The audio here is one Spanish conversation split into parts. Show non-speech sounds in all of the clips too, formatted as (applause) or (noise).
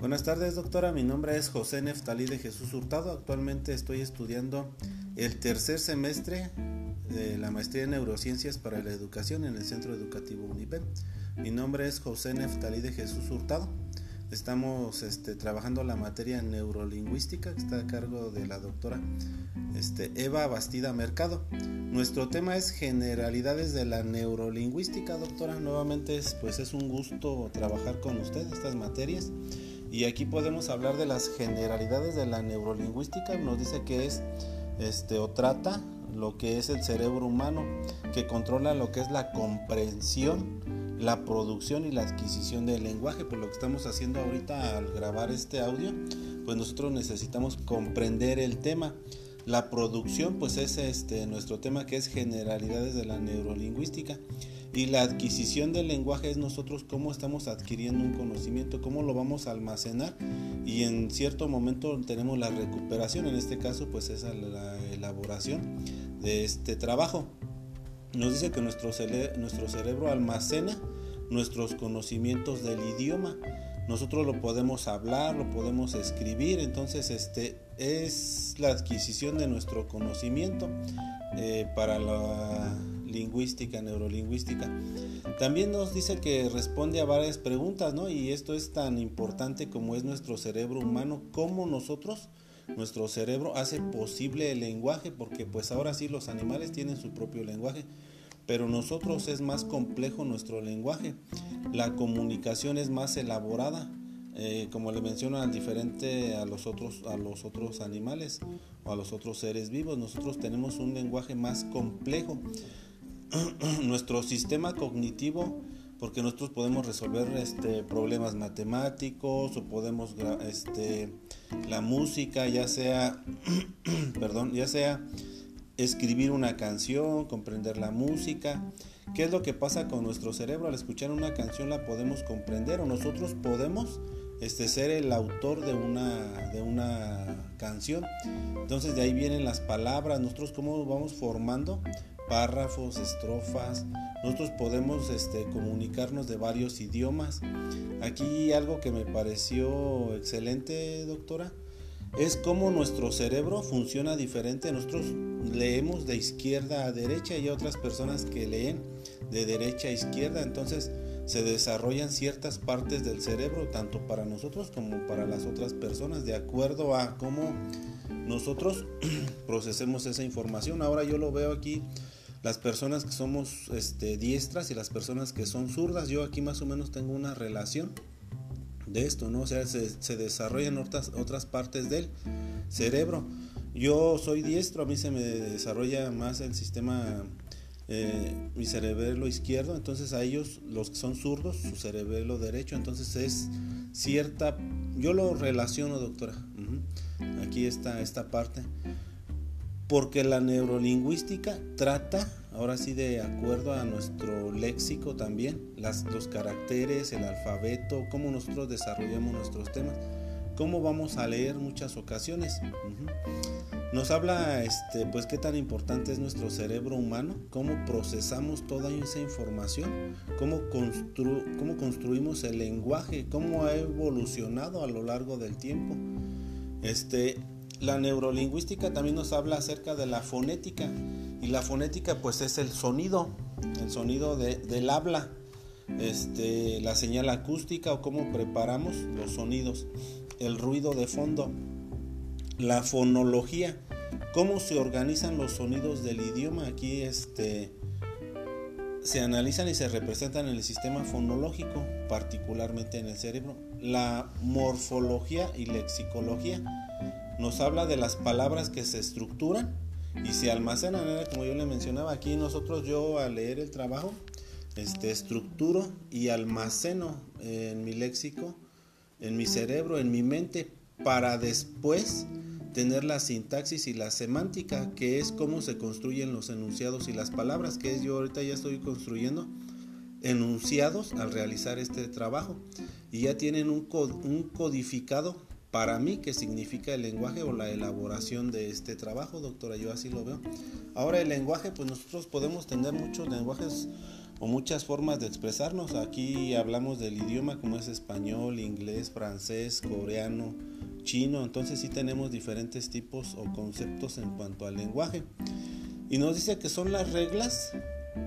Buenas tardes, doctora. Mi nombre es José Neftalí de Jesús Hurtado. Actualmente estoy estudiando el tercer semestre de la maestría en neurociencias para la educación en el Centro Educativo UNIPEM. Mi nombre es José Neftalí de Jesús Hurtado. Estamos este, trabajando la materia neurolingüística que está a cargo de la doctora este, Eva Bastida Mercado. Nuestro tema es generalidades de la neurolingüística, doctora. Nuevamente es, pues es un gusto trabajar con usted estas materias. Y aquí podemos hablar de las generalidades de la neurolingüística. Nos dice que es este, o trata lo que es el cerebro humano, que controla lo que es la comprensión la producción y la adquisición del lenguaje. Por lo que estamos haciendo ahorita al grabar este audio, pues nosotros necesitamos comprender el tema. La producción, pues es este nuestro tema que es generalidades de la neurolingüística. Y la adquisición del lenguaje es nosotros cómo estamos adquiriendo un conocimiento, cómo lo vamos a almacenar. Y en cierto momento tenemos la recuperación, en este caso pues es la elaboración de este trabajo. Nos dice que nuestro, nuestro cerebro almacena nuestros conocimientos del idioma. Nosotros lo podemos hablar, lo podemos escribir, entonces este es la adquisición de nuestro conocimiento eh, para la lingüística, neurolingüística. También nos dice que responde a varias preguntas, ¿no? Y esto es tan importante como es nuestro cerebro humano, como nosotros nuestro cerebro hace posible el lenguaje, porque pues ahora sí los animales tienen su propio lenguaje, pero nosotros es más complejo nuestro lenguaje. La comunicación es más elaborada, eh, como le menciono, diferente a los, otros, a los otros animales o a los otros seres vivos. Nosotros tenemos un lenguaje más complejo. (clears throat) Nuestro sistema cognitivo porque nosotros podemos resolver este, problemas matemáticos o podemos este, la música ya sea (clears throat) perdón ya sea escribir una canción comprender la música qué es lo que pasa con nuestro cerebro al escuchar una canción la podemos comprender o nosotros podemos este, ser el autor de una, de una canción entonces de ahí vienen las palabras nosotros cómo vamos formando párrafos estrofas nosotros podemos este, comunicarnos de varios idiomas. Aquí algo que me pareció excelente, doctora, es cómo nuestro cerebro funciona diferente. Nosotros leemos de izquierda a derecha y hay otras personas que leen de derecha a izquierda. Entonces se desarrollan ciertas partes del cerebro, tanto para nosotros como para las otras personas, de acuerdo a cómo nosotros (clears throat) procesemos esa información. Ahora yo lo veo aquí las personas que somos este, diestras y las personas que son zurdas, yo aquí más o menos tengo una relación de esto, ¿no? O sea, se, desarrollan otras, otras partes del cerebro. Yo soy diestro, a mí se me desarrolla más el sistema, eh, mi cerebelo izquierdo, entonces a ellos, los que son zurdos, su cerebelo derecho, entonces es cierta, yo lo relaciono, doctora. Aquí está esta parte porque la neurolingüística trata, ahora sí de acuerdo a nuestro léxico también, las, los caracteres, el alfabeto, cómo nosotros desarrollamos nuestros temas, cómo vamos a leer muchas ocasiones. Nos habla, este, pues, qué tan importante es nuestro cerebro humano, cómo procesamos toda esa información, cómo, construimos el lenguaje, cómo ha evolucionado a lo largo del tiempo. Este, la neurolingüística también nos habla acerca de la fonética y la fonética pues es el sonido, el sonido del habla, este, la señal acústica o cómo preparamos los sonidos, el ruido de fondo, la fonología, cómo se organizan los sonidos del idioma. Aquí este, se analizan y se representan en el sistema fonológico, particularmente en el cerebro. La morfología y lexicología nos habla de las palabras que se estructuran y se almacenan, como yo le mencionaba aquí nosotros yo al leer el trabajo este estructuro y almaceno en mi léxico, en mi cerebro, en mi mente para después tener la sintaxis y la semántica, que es cómo se construyen los enunciados y las palabras, que es yo ahorita ya estoy construyendo enunciados al realizar este trabajo y ya tienen un, un codificado para mí qué significa el lenguaje o la elaboración de este trabajo, doctora, yo así lo veo. Ahora el lenguaje, pues nosotros podemos tener muchos lenguajes o muchas formas de expresarnos. Aquí hablamos del idioma como es español, inglés, francés, coreano, chino. Entonces sí tenemos diferentes tipos o conceptos en cuanto al lenguaje. Y nos dice que son las reglas,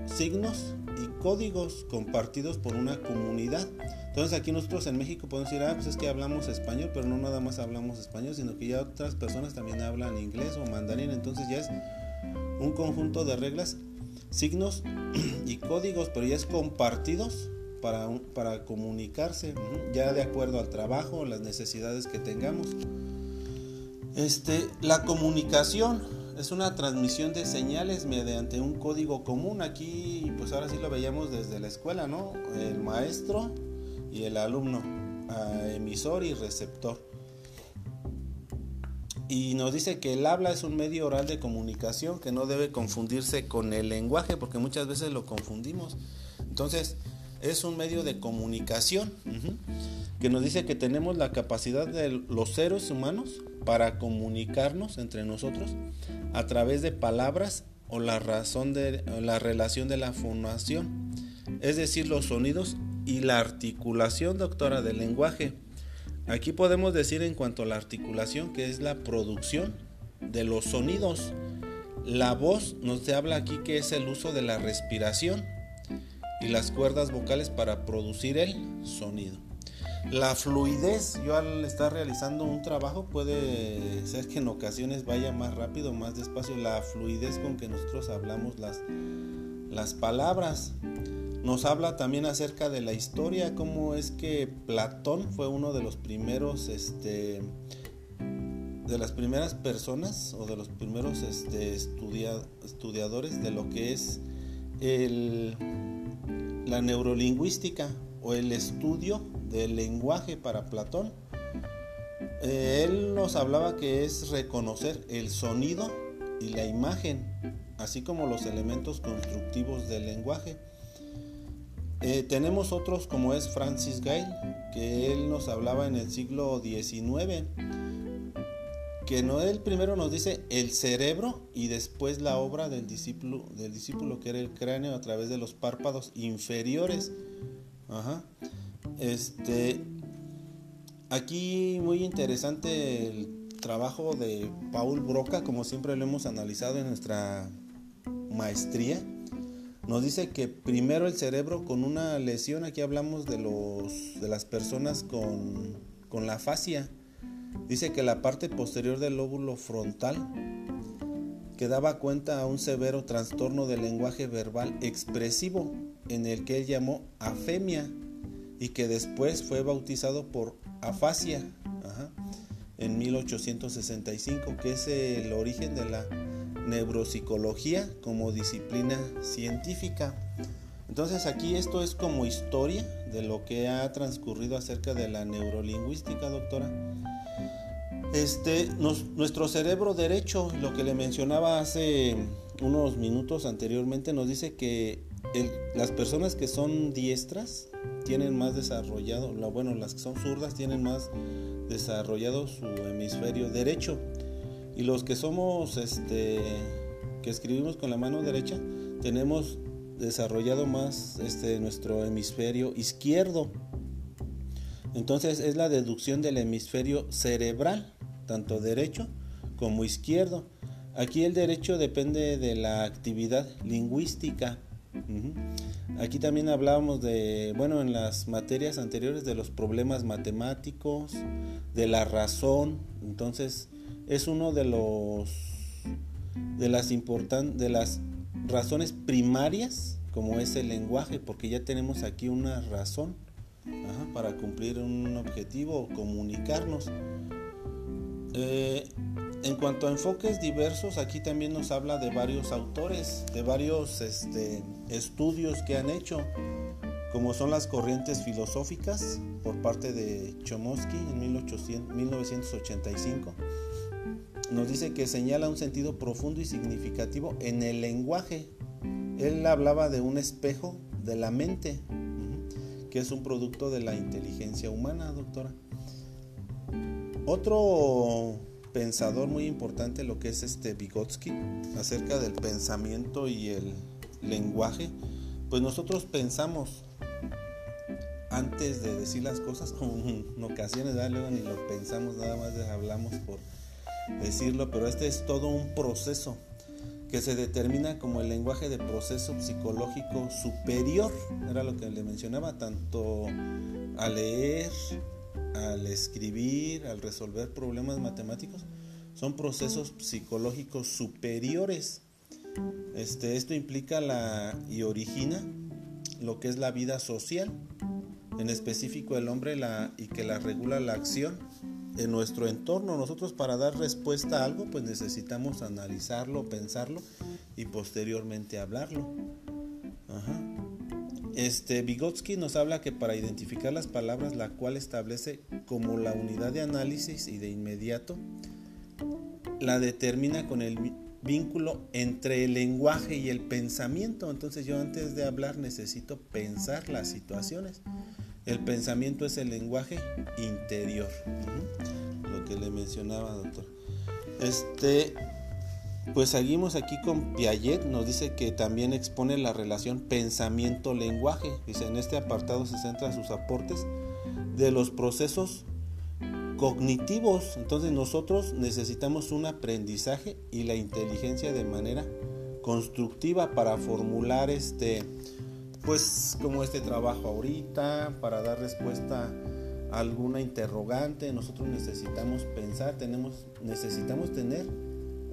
signos y códigos compartidos por una comunidad. Entonces aquí nosotros en México podemos decir, ah, pues es que hablamos español, pero no nada más hablamos español, sino que ya otras personas también hablan inglés o mandarín. Entonces ya es un conjunto de reglas signos (clears throat) y códigos, pero ya es compartidos para, comunicarse, ya de acuerdo al trabajo, las necesidades que tengamos. Este, la comunicación es una transmisión de señales mediante un código común. Aquí, pues ahora sí lo veíamos desde la escuela, ¿no? El maestro y el alumno, emisor y receptor. Y nos dice que el habla es un medio oral de comunicación que no debe confundirse con el lenguaje porque muchas veces lo confundimos. Entonces, es un medio de comunicación que nos dice que tenemos la capacidad de los seres humanos para comunicarnos entre nosotros a través de palabras o la razón de la relación de la fonación, es decir, los sonidos y la articulación, doctora, del lenguaje. Aquí podemos decir en cuanto a la articulación que es la producción de los sonidos. La voz nos habla aquí que es el uso de la respiración y las cuerdas vocales para producir el sonido. La fluidez, yo al estar realizando un trabajo puede ser que en ocasiones vaya más rápido, más despacio. La fluidez con que nosotros hablamos las, las palabras. Nos habla también acerca de la historia, cómo es que Platón fue uno de los primeros, este, de las primeras personas o de los primeros este, estudiadores de lo que es el, la neurolingüística o el estudio del lenguaje para Platón. Eh, él nos hablaba que es reconocer el sonido y la imagen, así como los elementos constructivos del lenguaje. Eh, tenemos otros como es Francis Gale, que él nos hablaba en el siglo XIX, que no él primero nos dice el cerebro y después la obra del discípulo, del discípulo que era el cráneo a través de los párpados inferiores. Este, aquí muy interesante el trabajo de Paul Broca, como siempre lo hemos analizado en nuestra maestría. Nos dice que primero el cerebro con una lesión, aquí hablamos de, los, de las personas con, con la fascia, dice que la parte posterior del lóbulo frontal que daba cuenta a un severo trastorno del lenguaje verbal expresivo en el que él llamó afemia y que después fue bautizado por afasia en 1865, que es el origen de la neuropsicología como disciplina científica. Entonces aquí esto es como historia de lo que ha transcurrido acerca de la neurolingüística, doctora. Este, nuestro cerebro derecho, lo que le mencionaba hace unos minutos anteriormente, nos dice que las personas que son diestras tienen más desarrollado, bueno, las que son zurdas tienen más desarrollado su hemisferio derecho. Y los que somos, este, que escribimos con la mano derecha, tenemos desarrollado más este, nuestro hemisferio izquierdo. Entonces es la deducción del hemisferio cerebral, tanto derecho como izquierdo. Aquí el derecho depende de la actividad lingüística. Aquí también hablábamos de, bueno, en las materias anteriores de los problemas matemáticos, de la razón. Entonces, es uno de los de las importantes de las razones primarias como es el lenguaje porque ya tenemos aquí una razón para cumplir un objetivo o comunicarnos eh, en cuanto a enfoques diversos aquí también nos habla de varios autores de varios este, estudios que han hecho como son las corrientes filosóficas por parte de Chomsky en 1985 nos dice que señala un sentido profundo y significativo en el lenguaje. Él hablaba de un espejo de la mente, que es un producto de la inteligencia humana, doctora. Otro pensador muy importante, lo que es este Vygotsky, acerca del pensamiento y el lenguaje, pues nosotros pensamos antes de decir las cosas, (laughs) como en ocasiones, luego ni lo pensamos, nada más hablamos por decirlo, pero este es todo un proceso que se determina como el lenguaje de proceso psicológico superior, era lo que le mencionaba, tanto al leer, al escribir, al resolver problemas matemáticos, son procesos psicológicos superiores. Este, esto implica la y origina lo que es la vida social, en específico el hombre la, y que la regula la acción en nuestro entorno. Nosotros para dar respuesta a algo pues necesitamos analizarlo, pensarlo y posteriormente hablarlo. Este Vygotsky nos habla que para identificar las palabras, la cual establece como la unidad de análisis y de inmediato la determina con el vínculo entre el lenguaje y el pensamiento. Entonces yo antes de hablar necesito pensar las situaciones. El pensamiento es el lenguaje interior. Lo que le mencionaba, doctor. Este, pues seguimos aquí con Piaget, nos dice que también expone la relación pensamiento-lenguaje. Dice, en este apartado se centra sus aportes de los procesos cognitivos. Entonces nosotros necesitamos un aprendizaje y la inteligencia de manera constructiva para formular este pues como este trabajo ahorita, para dar respuesta a alguna interrogante, nosotros necesitamos pensar, tenemos, necesitamos tener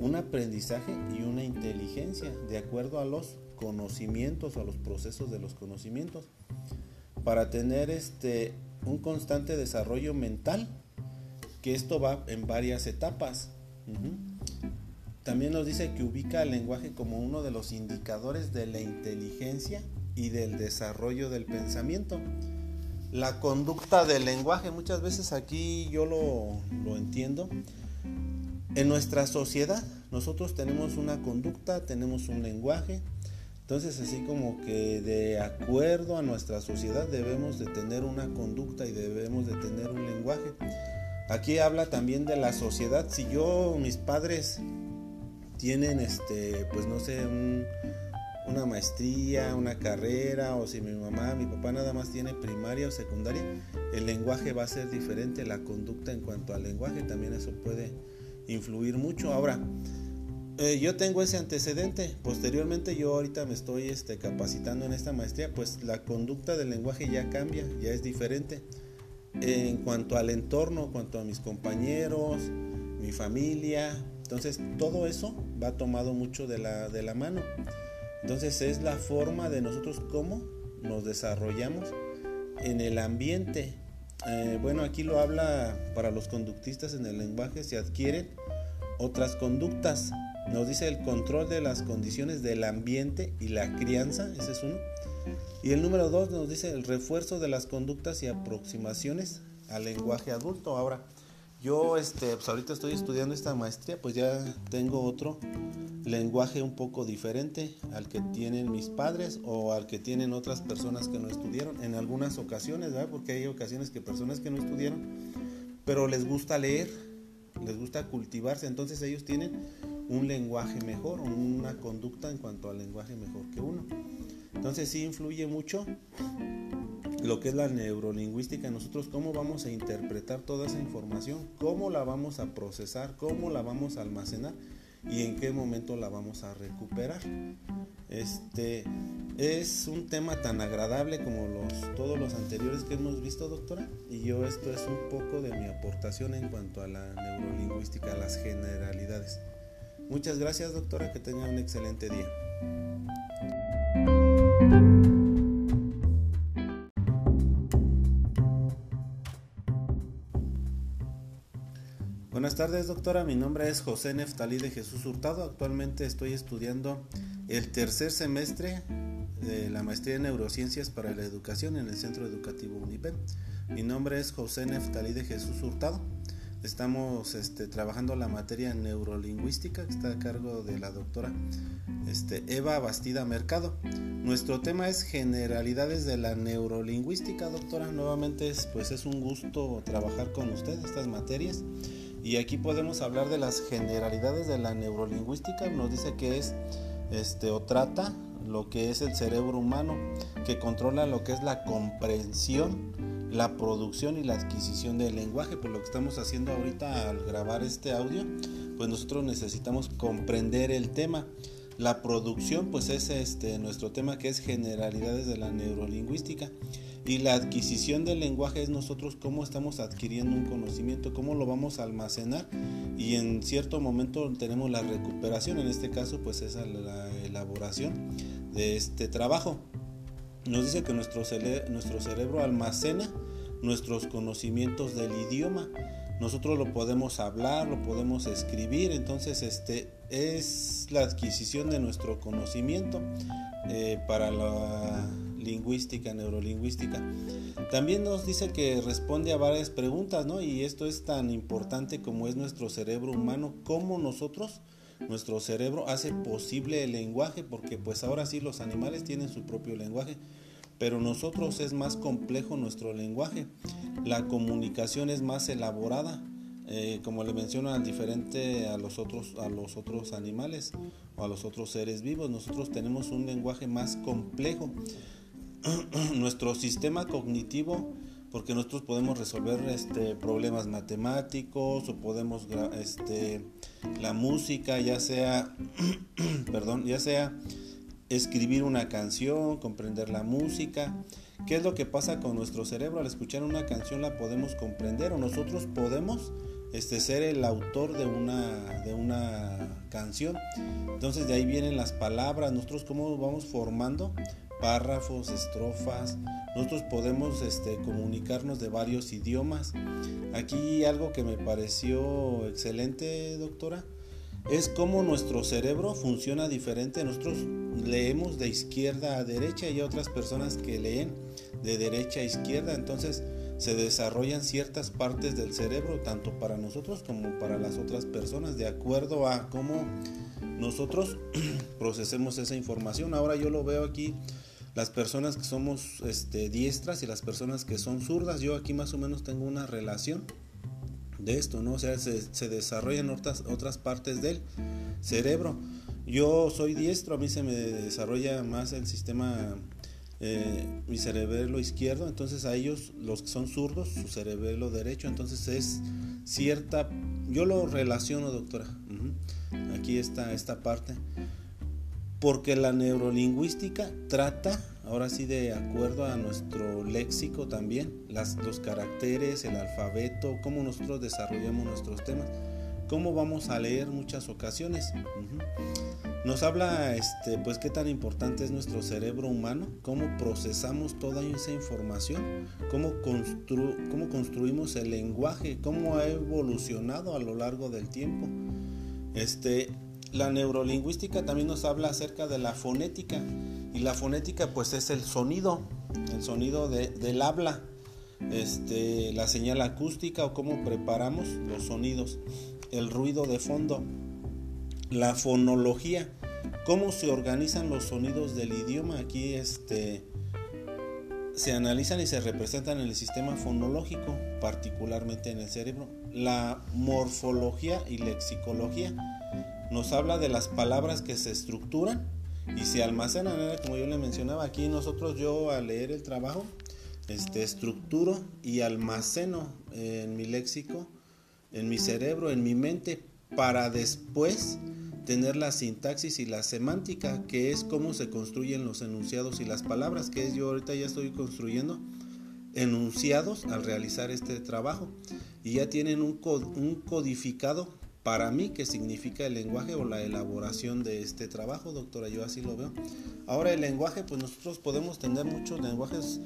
un aprendizaje y una inteligencia de acuerdo a los conocimientos, a los procesos de los conocimientos, para tener este, un constante desarrollo mental, que esto va en varias etapas. También nos dice que ubica el lenguaje como uno de los indicadores de la inteligencia y del desarrollo del pensamiento. La conducta del lenguaje, muchas veces aquí yo lo, lo entiendo. En nuestra sociedad nosotros tenemos una conducta, tenemos un lenguaje, entonces así como que de acuerdo a nuestra sociedad debemos de tener una conducta y debemos de tener un lenguaje. Aquí habla también de la sociedad. Si yo, mis padres tienen este, pues no sé, un, una maestría, una carrera, o si mi mamá, mi papá nada más tiene primaria o secundaria, el lenguaje va a ser diferente, la conducta en cuanto al lenguaje también eso puede influir mucho. Ahora, eh, yo tengo ese antecedente, posteriormente yo ahorita me estoy este, capacitando en esta maestría, pues la conducta del lenguaje ya cambia, ya es diferente. En cuanto al entorno, en cuanto a mis compañeros, mi familia, entonces todo eso va tomado mucho de la, de la mano. Entonces es la forma de nosotros cómo nos desarrollamos en el ambiente. Eh, bueno, aquí lo habla para los conductistas en el lenguaje, se adquieren otras conductas. Nos dice el control de las condiciones del ambiente y la crianza, ese es uno. Y el número dos nos dice el refuerzo de las conductas y aproximaciones al lenguaje adulto. Ahora, yo este, pues ahorita estoy estudiando esta maestría, pues ya tengo otro lenguaje un poco diferente al que tienen mis padres o al que tienen otras personas que no estudiaron en algunas ocasiones, ¿verdad? Porque hay ocasiones que personas que no estudiaron, pero les gusta leer, les gusta cultivarse, entonces ellos tienen un lenguaje mejor, una conducta en cuanto al lenguaje mejor que uno. Entonces sí influye mucho lo que es la neurolingüística, nosotros cómo vamos a interpretar toda esa información, cómo la vamos a procesar, cómo la vamos a almacenar y en qué momento la vamos a recuperar. Este es un tema tan agradable como los, todos los anteriores que hemos visto, doctora, y yo esto es un poco de mi aportación en cuanto a la neurolingüística, las generalidades. Muchas gracias, doctora, que tenga un excelente día. Buenas tardes, doctora. Mi nombre es José Neftalí de Jesús Hurtado. Actualmente estoy estudiando el tercer semestre de la maestría en neurociencias para la educación en el Centro Educativo UNIPEN. Mi nombre es José Neftalí de Jesús Hurtado. Estamos este, trabajando la materia neurolingüística que está a cargo de la doctora este, Eva Bastida Mercado. Nuestro tema es generalidades de la neurolingüística, doctora. Nuevamente es, pues es un gusto trabajar con usted estas materias. Y aquí podemos hablar de las generalidades de la neurolingüística. Nos dice que es este, o trata lo que es el cerebro humano, que controla lo que es la comprensión, la producción y la adquisición del lenguaje. Por lo que estamos haciendo ahorita al grabar este audio, pues nosotros necesitamos comprender el tema. La producción, pues es este nuestro tema que es generalidades de la neurolingüística. Y la adquisición del lenguaje es nosotros cómo estamos adquiriendo un conocimiento, cómo lo vamos a almacenar y en cierto momento tenemos la recuperación, en este caso pues es la elaboración de este trabajo. Nos dice que nuestro, nuestro cerebro almacena nuestros conocimientos del idioma. Nosotros lo podemos hablar, lo podemos escribir, entonces este es la adquisición de nuestro conocimiento eh, para la lingüística, neurolingüística. También nos dice que responde a varias preguntas, ¿no? Y esto es tan importante como es nuestro cerebro humano, como nosotros, nuestro cerebro hace posible el lenguaje, porque pues ahora sí los animales tienen su propio lenguaje, pero nosotros es más complejo nuestro lenguaje. La comunicación es más elaborada. Eh, como le menciono, diferente a los, otros, a los otros animales o a los otros seres vivos, nosotros tenemos un lenguaje más complejo. (clears throat) nuestro sistema cognitivo, porque nosotros podemos resolver este, problemas matemáticos o podemos este, la música, ya sea, (clears throat) perdón, ya sea escribir una canción, comprender la música. ¿Qué es lo que pasa con nuestro cerebro? Al escuchar una canción la podemos comprender o nosotros podemos este, ser el autor de una, de una canción. Entonces de ahí vienen las palabras, nosotros cómo vamos formando párrafos, estrofas. Nosotros podemos este, comunicarnos de varios idiomas. Aquí algo que me pareció excelente, doctora, es cómo nuestro cerebro funciona diferente. Nosotros leemos de izquierda a derecha y otras personas que leen de derecha a izquierda. Entonces se desarrollan ciertas partes del cerebro, tanto para nosotros como para las otras personas, de acuerdo a cómo nosotros (clears throat) procesemos esa información. Ahora yo lo veo aquí las personas que somos este, diestras y las personas que son zurdas, yo aquí más o menos tengo una relación de esto, ¿no? O sea, se, desarrollan otras, otras partes del cerebro. Yo soy diestro, a mí se me desarrolla más el sistema, eh, mi cerebelo izquierdo, entonces a ellos, los que son zurdos, su cerebelo derecho, entonces es cierta, yo lo relaciono, doctora, aquí está esta parte porque la neurolingüística trata, ahora sí de acuerdo a nuestro léxico también, los caracteres, el alfabeto, cómo nosotros desarrollamos nuestros temas, cómo vamos a leer muchas ocasiones. Nos habla, este, pues, qué tan importante es nuestro cerebro humano, cómo procesamos toda esa información, cómo, cómo construimos el lenguaje, cómo ha evolucionado a lo largo del tiempo. Este, la neurolingüística también nos habla acerca de la fonética y la fonética pues es el sonido, el sonido del habla, este, la señal acústica o cómo preparamos los sonidos, el ruido de fondo, la fonología, cómo se organizan los sonidos del idioma. Aquí este, se analizan y se representan en el sistema fonológico, particularmente en el cerebro. La morfología y lexicología nos habla de las palabras que se estructuran y se almacenan, como yo le mencionaba aquí nosotros yo al leer el trabajo este estructuro y almaceno en mi léxico, en mi cerebro, en mi mente para después tener la sintaxis y la semántica, que es cómo se construyen los enunciados y las palabras, que es yo ahorita ya estoy construyendo enunciados al realizar este trabajo y ya tienen un, codificado para mí qué significa el lenguaje o la elaboración de este trabajo, doctora, yo así lo veo. Ahora el lenguaje, pues nosotros podemos tener muchos lenguajes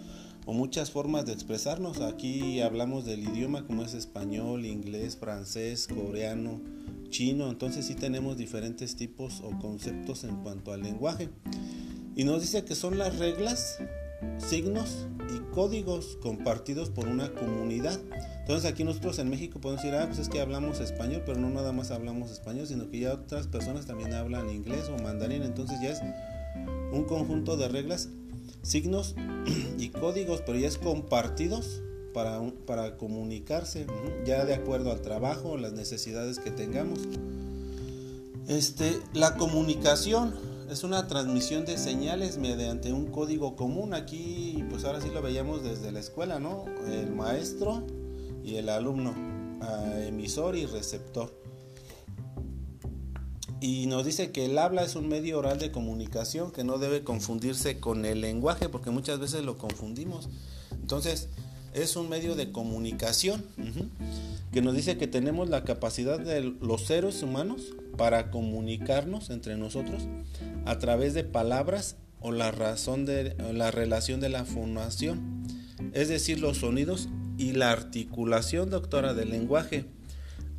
o muchas formas de expresarnos. Aquí hablamos del idioma como es español, inglés, francés, coreano, chino, entonces sí tenemos diferentes tipos o conceptos en cuanto al lenguaje. Y nos dice que son las reglas, signos y códigos compartidos por una comunidad. Entonces aquí nosotros en México podemos decir, ah, pues es que hablamos español, pero no nada más hablamos español, sino que ya otras personas también hablan inglés o mandarín, entonces ya es un conjunto de reglas, signos (clears throat) y códigos, pero ya es compartidos para, para comunicarse, ya de acuerdo al trabajo, las necesidades que tengamos. Este, la comunicación es una transmisión de señales mediante un código común. Aquí, pues ahora sí lo veíamos desde la escuela, ¿no? El maestro y el alumno, emisor y receptor. Y nos dice que el habla es un medio oral de comunicación que no debe confundirse con el lenguaje, porque muchas veces lo confundimos. Entonces, es un medio de comunicación que nos dice que tenemos la capacidad de los seres humanos para comunicarnos entre nosotros a través de palabras o la razón de la relación de la fonación, es decir, los sonidos y la articulación, doctora, del lenguaje.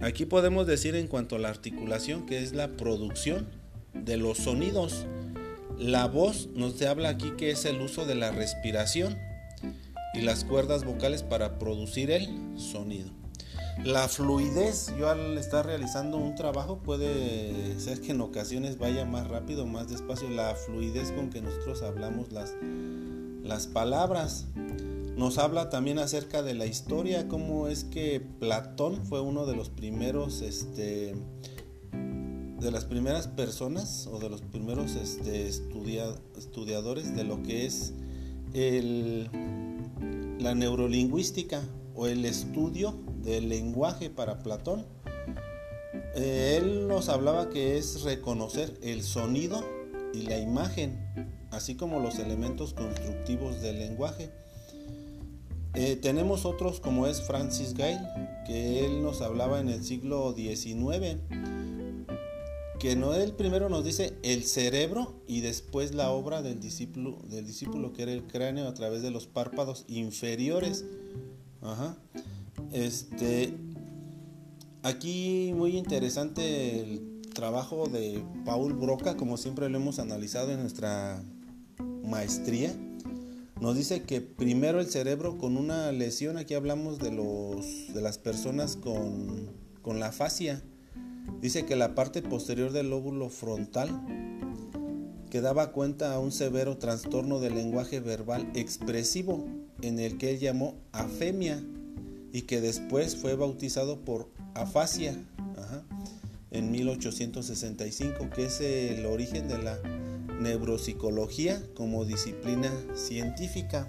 Aquí podemos decir en cuanto a la articulación que es la producción de los sonidos. La voz nos habla aquí que es el uso de la respiración y las cuerdas vocales para producir el sonido. La fluidez, yo al estar realizando un trabajo puede ser que en ocasiones vaya más rápido, más despacio. La fluidez con que nosotros hablamos las, las palabras. Nos habla también acerca de la historia, cómo es que Platón fue uno de los primeros, este, de las primeras personas o de los primeros este, estudiadores de lo que es la neurolingüística o el estudio del lenguaje para Platón. Eh, él nos hablaba que es reconocer el sonido y la imagen, así como los elementos constructivos del lenguaje. Eh, tenemos otros como es Francis Gale, que él nos hablaba en el siglo XIX, que no él primero nos dice el cerebro y después la obra del discípulo, del discípulo que era el cráneo a través de los párpados inferiores. Ajá. Este, aquí muy interesante el trabajo de Paul Broca, como siempre lo hemos analizado en nuestra maestría. Nos dice que primero el cerebro con una lesión, aquí hablamos de, los, de las personas con, con la fascia. Dice que la parte posterior del lóbulo frontal que daba cuenta a un severo trastorno del lenguaje verbal expresivo en el que él llamó afemia y que después fue bautizado por afasia en 1865, que es el origen de la neuropsicología como disciplina científica.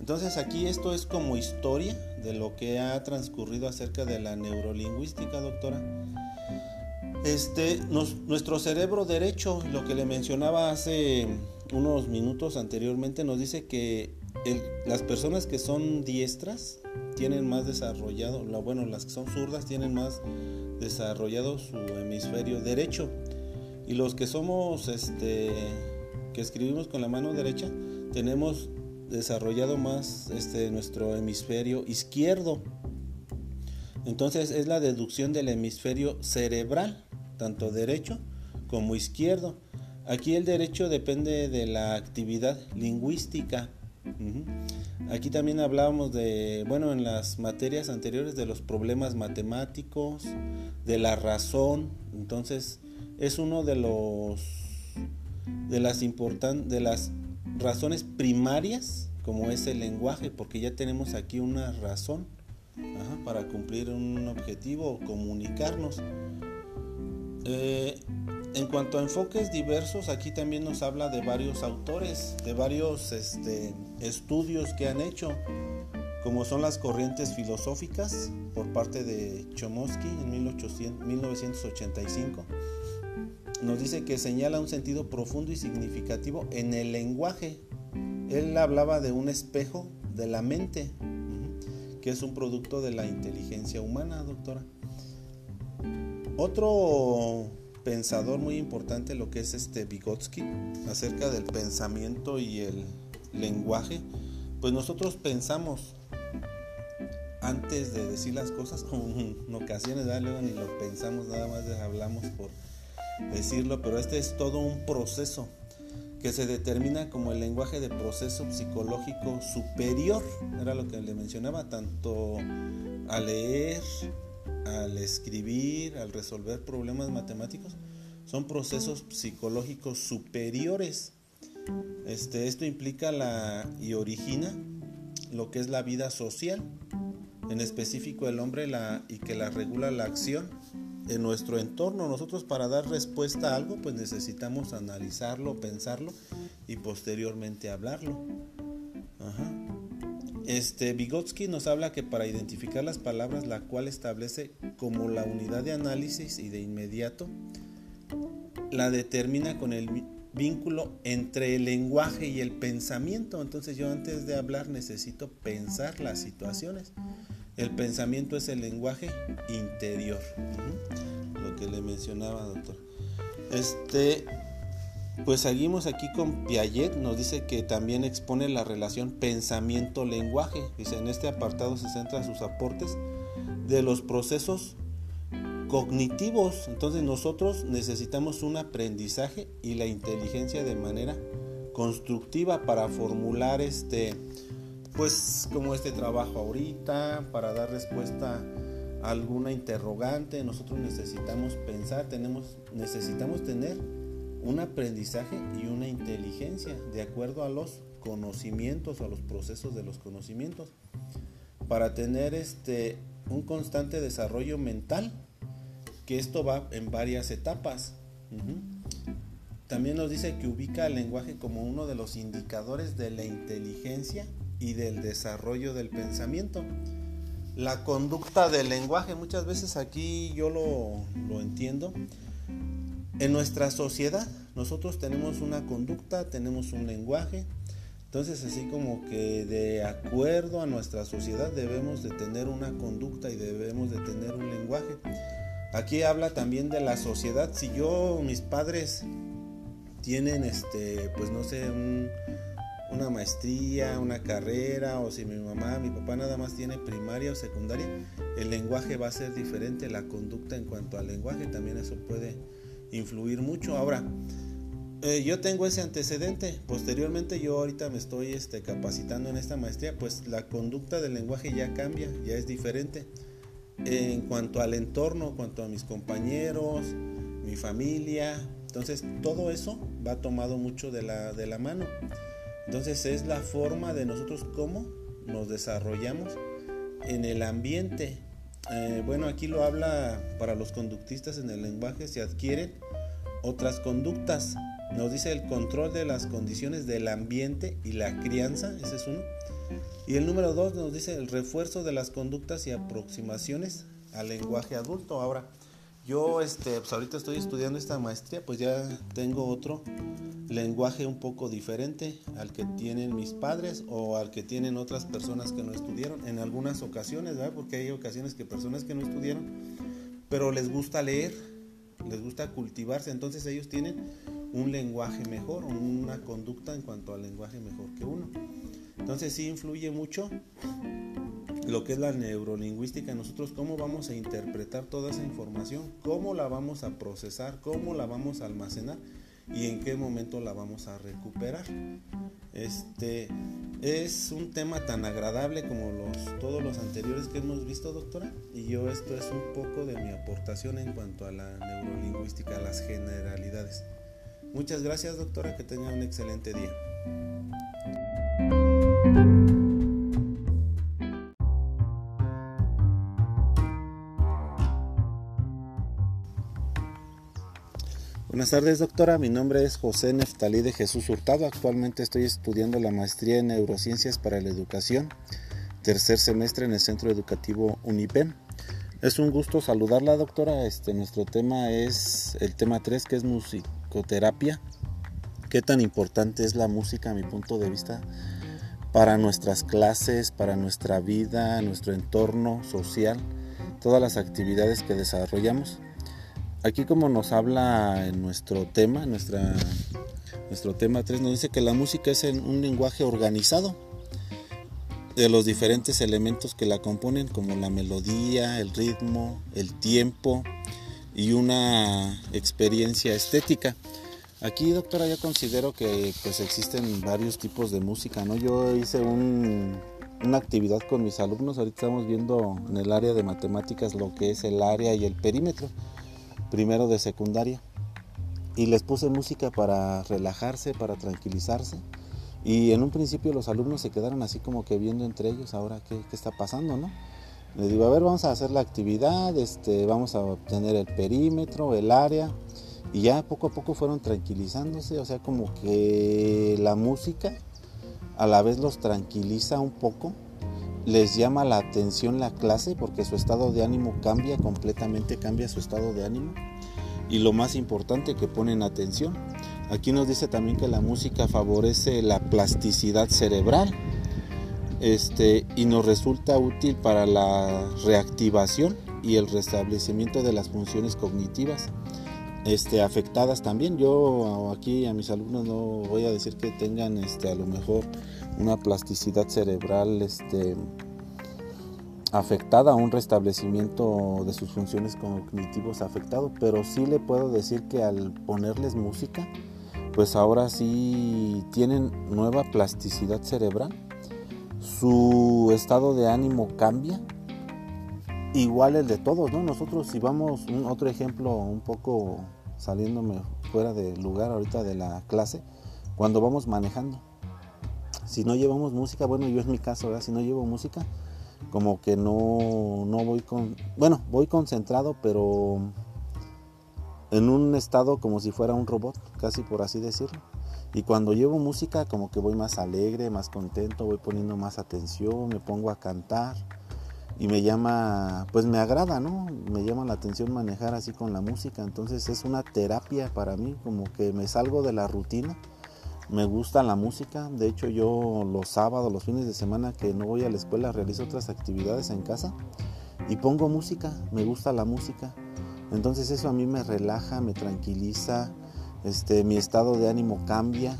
Entonces aquí esto es como historia de lo que ha transcurrido acerca de la neurolingüística, doctora. Este, nuestro cerebro derecho, lo que le mencionaba hace unos minutos anteriormente, nos dice que las personas que son diestras tienen más desarrollado, bueno, las que son zurdas tienen más desarrollado su hemisferio derecho y los que somos, este, que escribimos con la mano derecha, tenemos desarrollado más este, nuestro hemisferio izquierdo. Entonces es la deducción del hemisferio cerebral, tanto derecho como izquierdo. Aquí el derecho depende de la actividad lingüística Aquí también hablábamos de, bueno, en las materias anteriores de los problemas matemáticos, de la razón. Entonces, es uno de los de las importantes de las razones primarias como es el lenguaje, porque ya tenemos aquí una razón para cumplir un objetivo o comunicarnos. Eh, en cuanto a enfoques diversos, aquí también nos habla de varios autores, de varios este, estudios que han hecho, como son las corrientes filosóficas por parte de Chomsky en 1985. Nos dice que señala un sentido profundo y significativo en el lenguaje. Él hablaba de un espejo de la mente, que es un producto de la inteligencia humana, doctora. Otro pensador muy importante lo que es este Vygotsky acerca del pensamiento y el lenguaje, pues nosotros pensamos antes de decir las cosas, (laughs) como en ocasiones luego ni lo pensamos, nada más hablamos por decirlo, pero este es todo un proceso que se determina como el lenguaje de proceso psicológico superior, era lo que le mencionaba, tanto a leer, al escribir, al resolver problemas matemáticos, son procesos psicológicos superiores. Este, esto implica la y origina lo que es la vida social, en específico el hombre la, y que la regula la acción en nuestro entorno. Nosotros para dar respuesta a algo, pues necesitamos analizarlo, pensarlo y posteriormente hablarlo. Este Vygotsky nos habla que para identificar las palabras, la cual establece como la unidad de análisis y de inmediato la determina con el vínculo entre el lenguaje y el pensamiento. Entonces yo antes de hablar necesito pensar las situaciones. El pensamiento es el lenguaje interior. Lo que le mencionaba, doctor. Este, pues seguimos aquí con Piaget, nos dice que también expone la relación pensamiento-lenguaje. Dice, en este apartado se centra sus aportes de los procesos cognitivos. Entonces nosotros necesitamos un aprendizaje y la inteligencia de manera constructiva para formular este pues como este trabajo ahorita, para dar respuesta a alguna interrogante, nosotros necesitamos pensar, tenemos, necesitamos tener un aprendizaje y una inteligencia de acuerdo a los conocimientos a los procesos de los conocimientos para tener este un constante desarrollo mental que esto va en varias etapas. También nos dice que ubica el lenguaje como uno de los indicadores de la inteligencia y del desarrollo del pensamiento. La conducta del lenguaje, muchas veces aquí yo lo, lo entiendo. En nuestra sociedad nosotros tenemos una conducta, tenemos un lenguaje, entonces así como que de acuerdo a nuestra sociedad debemos de tener una conducta y debemos de tener un lenguaje. Aquí habla también de la sociedad. Si yo, mis padres tienen este, pues no sé, un, una maestría, una carrera, o si mi mamá, mi papá nada más tiene primaria o secundaria, el lenguaje va a ser diferente, la conducta en cuanto al lenguaje también eso puede influir mucho. Ahora, eh, yo tengo ese antecedente, posteriormente yo ahorita me estoy este, capacitando en esta maestría, pues la conducta del lenguaje ya cambia, ya es diferente. En cuanto al entorno, en cuanto a mis compañeros, mi familia, entonces todo eso va tomado mucho de la, de la mano. Entonces es la forma de nosotros cómo nos desarrollamos en el ambiente. Eh, bueno, aquí lo habla para los conductistas en el lenguaje, se adquieren otras conductas. Nos dice el control de las condiciones del ambiente y la crianza, ese es uno. Y el número dos nos dice el refuerzo de las conductas y aproximaciones al lenguaje adulto. Ahora, yo este, pues ahorita estoy estudiando esta maestría, pues ya tengo otro lenguaje un poco diferente al que tienen mis padres o al que tienen otras personas que no estudiaron. En algunas ocasiones, ¿verdad? Porque hay ocasiones que personas que no estudiaron, pero les gusta leer, les gusta cultivarse, entonces ellos tienen un lenguaje mejor, una conducta en cuanto al lenguaje mejor que uno. Entonces sí influye mucho lo que es la neurolingüística, nosotros cómo vamos a interpretar toda esa información, cómo la vamos a procesar, cómo la vamos a almacenar y en qué momento la vamos a recuperar. Este es un tema tan agradable como los, todos los anteriores que hemos visto, doctora, y yo esto es un poco de mi aportación en cuanto a la neurolingüística, a las generalidades. Muchas gracias, doctora, que tenga un excelente día. Buenas tardes, doctora. Mi nombre es José Neftalí de Jesús Hurtado. Actualmente estoy estudiando la maestría en neurociencias para la educación, tercer semestre en el Centro Educativo UNIPEM. Es un gusto saludarla, doctora. Este, nuestro tema es el tema 3, que es musicoterapia. ¿Qué tan importante es la música a mi punto de vista para nuestras clases, para nuestra vida, nuestro entorno social, todas las actividades que desarrollamos? Aquí como nos habla en nuestro tema, nuestra, nuestro tema 3, nos dice que la música es un lenguaje organizado de los diferentes elementos que la componen, como la melodía, el ritmo, el tiempo y una experiencia estética. Aquí, doctora, yo considero que pues existen varios tipos de música, ¿no? Yo hice una actividad con mis alumnos, ahorita estamos viendo en el área de matemáticas lo que es el área y el perímetro primero de secundaria. Y les puse música para relajarse, para tranquilizarse. Y en un principio los alumnos se quedaron así como que viendo entre ellos ahora qué, está pasando, ¿no? Le digo, a ver, vamos a hacer la actividad, este, vamos a obtener el perímetro, el área, y ya poco a poco fueron tranquilizándose, o sea, como que la música a la vez los tranquiliza un poco, les llama la atención la clase porque su estado de ánimo cambia completamente, cambia su estado de ánimo. Y lo más importante que ponen atención. Aquí nos dice también que la música favorece la plasticidad cerebral este, y nos resulta útil para la reactivación y el restablecimiento de las funciones cognitivas este, afectadas también. Yo aquí a mis alumnos no voy a decir que tengan este, a lo mejor una plasticidad cerebral este, afectada, un restablecimiento de sus funciones cognitivas afectado, pero sí le puedo decir que al ponerles música, pues ahora sí tienen nueva plasticidad cerebral su estado de ánimo cambia, igual el de todos, ¿no? Nosotros si vamos, un otro ejemplo un poco saliéndome fuera del lugar ahorita de la clase, cuando vamos manejando. Si no llevamos música, bueno, yo es mi caso, ¿verdad? Si no llevo música, como que no, no voy con, bueno, voy concentrado, pero en un estado como si fuera un robot, casi por así decirlo. Y cuando llevo música como que voy más alegre, más contento, voy poniendo más atención, me pongo a cantar y me llama, pues me agrada, ¿no? Me llama la atención manejar así con la música, entonces es una terapia para mí, como que me salgo de la rutina, me gusta la música, de hecho yo los sábados, los fines de semana que no voy a la escuela realizo otras actividades en casa y pongo música, me gusta la música, entonces eso a mí me relaja, me tranquiliza, este, mi estado de ánimo cambia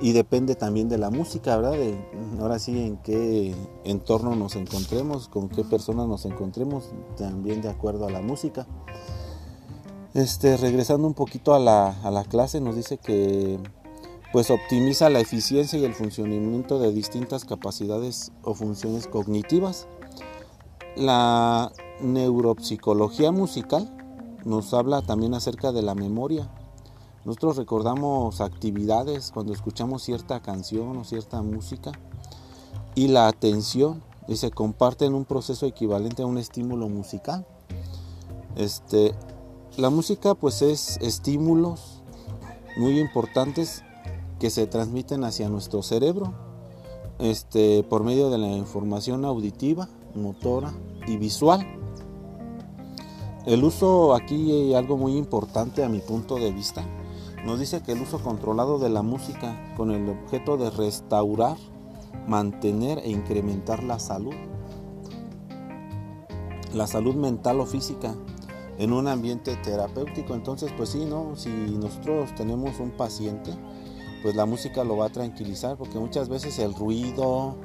y depende también de la música, ¿verdad? ahora sí, en qué entorno nos encontremos, con qué personas nos encontremos, también de acuerdo a la música. Este, regresando un poquito a la, a la clase, nos dice que pues optimiza la eficiencia y el funcionamiento de distintas capacidades o funciones cognitivas. La neuropsicología musical nos habla también acerca de la memoria. Nosotros recordamos actividades cuando escuchamos cierta canción o cierta música y la atención y se comparten un proceso equivalente a un estímulo musical. Este, la música pues es estímulos muy importantes que se transmiten hacia nuestro cerebro este, por medio de la información auditiva, motora y visual. El uso aquí hay algo muy importante a mi punto de vista. Nos dice que el uso controlado de la música con el objeto de restaurar, mantener e incrementar la salud. La salud mental o física en un ambiente terapéutico. Entonces, pues sí, ¿no? Si nosotros tenemos un paciente, pues la música lo va a tranquilizar porque muchas veces el ruido,